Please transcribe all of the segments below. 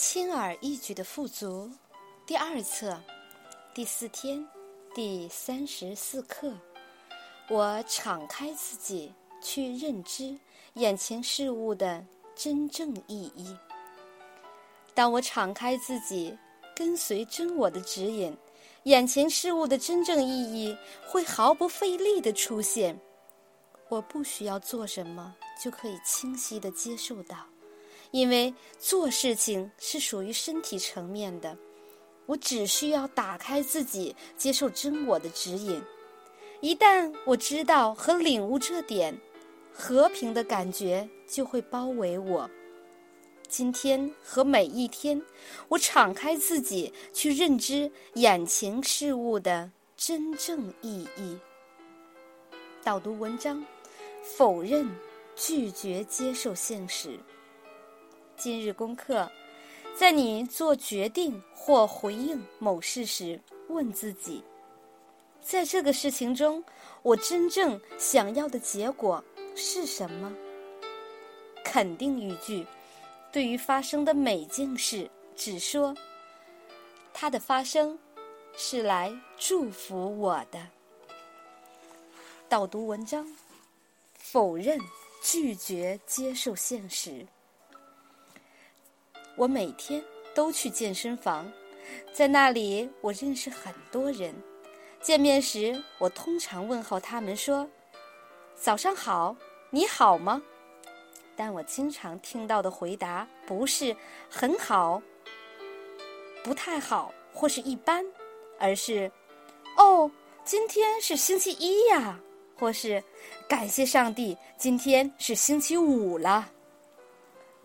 轻而易举的富足，第二册，第四天，第三十四课。我敞开自己去认知眼前事物的真正意义。当我敞开自己，跟随真我的指引，眼前事物的真正意义会毫不费力的出现。我不需要做什么，就可以清晰的接受到。因为做事情是属于身体层面的，我只需要打开自己，接受真我的指引。一旦我知道和领悟这点，和平的感觉就会包围我。今天和每一天，我敞开自己去认知眼前事物的真正意义。导读文章：否认、拒绝接受现实。今日功课，在你做决定或回应某事时，问自己：在这个事情中，我真正想要的结果是什么？肯定语句，对于发生的每件事，只说它的发生是来祝福我的。导读文章：否认、拒绝接受现实。我每天都去健身房，在那里我认识很多人。见面时，我通常问候他们说：“早上好，你好吗？”但我经常听到的回答不是“很好”“不太好”或是一般，而是“哦，今天是星期一呀”或是“感谢上帝，今天是星期五了”。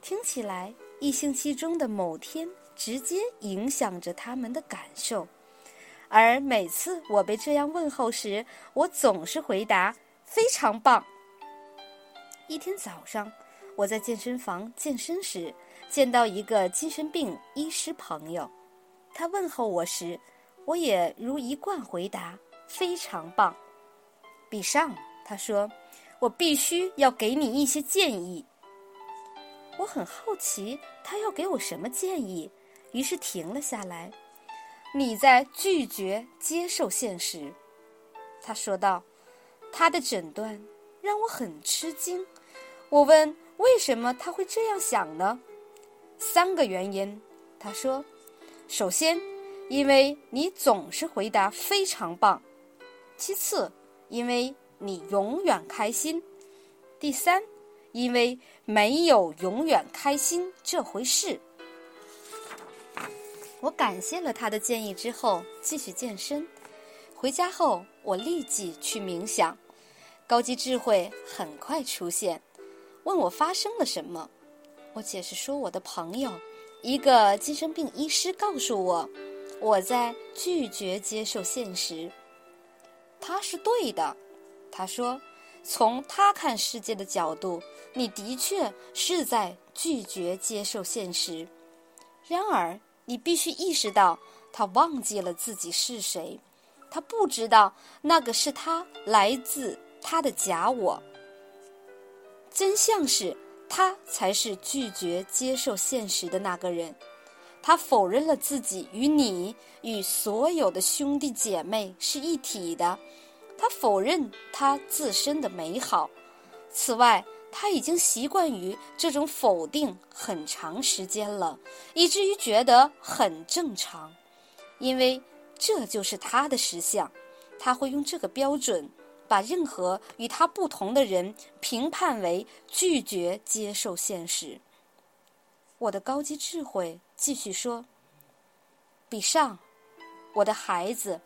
听起来。一星期中的某天，直接影响着他们的感受。而每次我被这样问候时，我总是回答：“非常棒。”一天早上，我在健身房健身时，见到一个精神病医师朋友。他问候我时，我也如一贯回答：“非常棒。”比上，他说：“我必须要给你一些建议。”我很好奇他要给我什么建议，于是停了下来。你在拒绝接受现实，他说道。他的诊断让我很吃惊。我问为什么他会这样想呢？三个原因，他说。首先，因为你总是回答非常棒；其次，因为你永远开心；第三。因为没有永远开心这回事，我感谢了他的建议之后，继续健身。回家后，我立即去冥想，高级智慧很快出现，问我发生了什么。我解释说，我的朋友，一个精神病医师告诉我，我在拒绝接受现实。他是对的，他说。从他看世界的角度，你的确是在拒绝接受现实。然而，你必须意识到，他忘记了自己是谁，他不知道那个是他来自他的假我。真相是他才是拒绝接受现实的那个人，他否认了自己与你与所有的兄弟姐妹是一体的。他否认他自身的美好，此外，他已经习惯于这种否定很长时间了，以至于觉得很正常，因为这就是他的实相。他会用这个标准把任何与他不同的人评判为拒绝接受现实。我的高级智慧继续说：“比上，我的孩子。”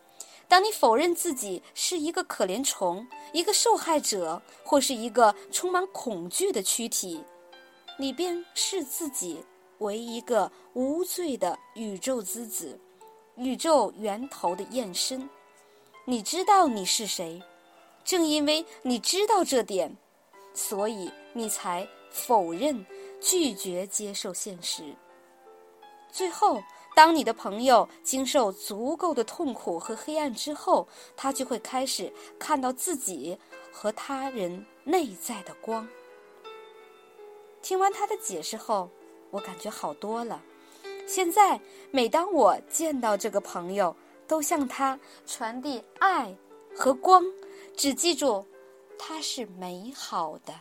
当你否认自己是一个可怜虫、一个受害者，或是一个充满恐惧的躯体，你便视自己为一个无罪的宇宙之子，宇宙源头的验身。你知道你是谁，正因为你知道这点，所以你才否认、拒绝接受现实。最后。当你的朋友经受足够的痛苦和黑暗之后，他就会开始看到自己和他人内在的光。听完他的解释后，我感觉好多了。现在每当我见到这个朋友，都向他传递爱和光，只记住，他是美好的。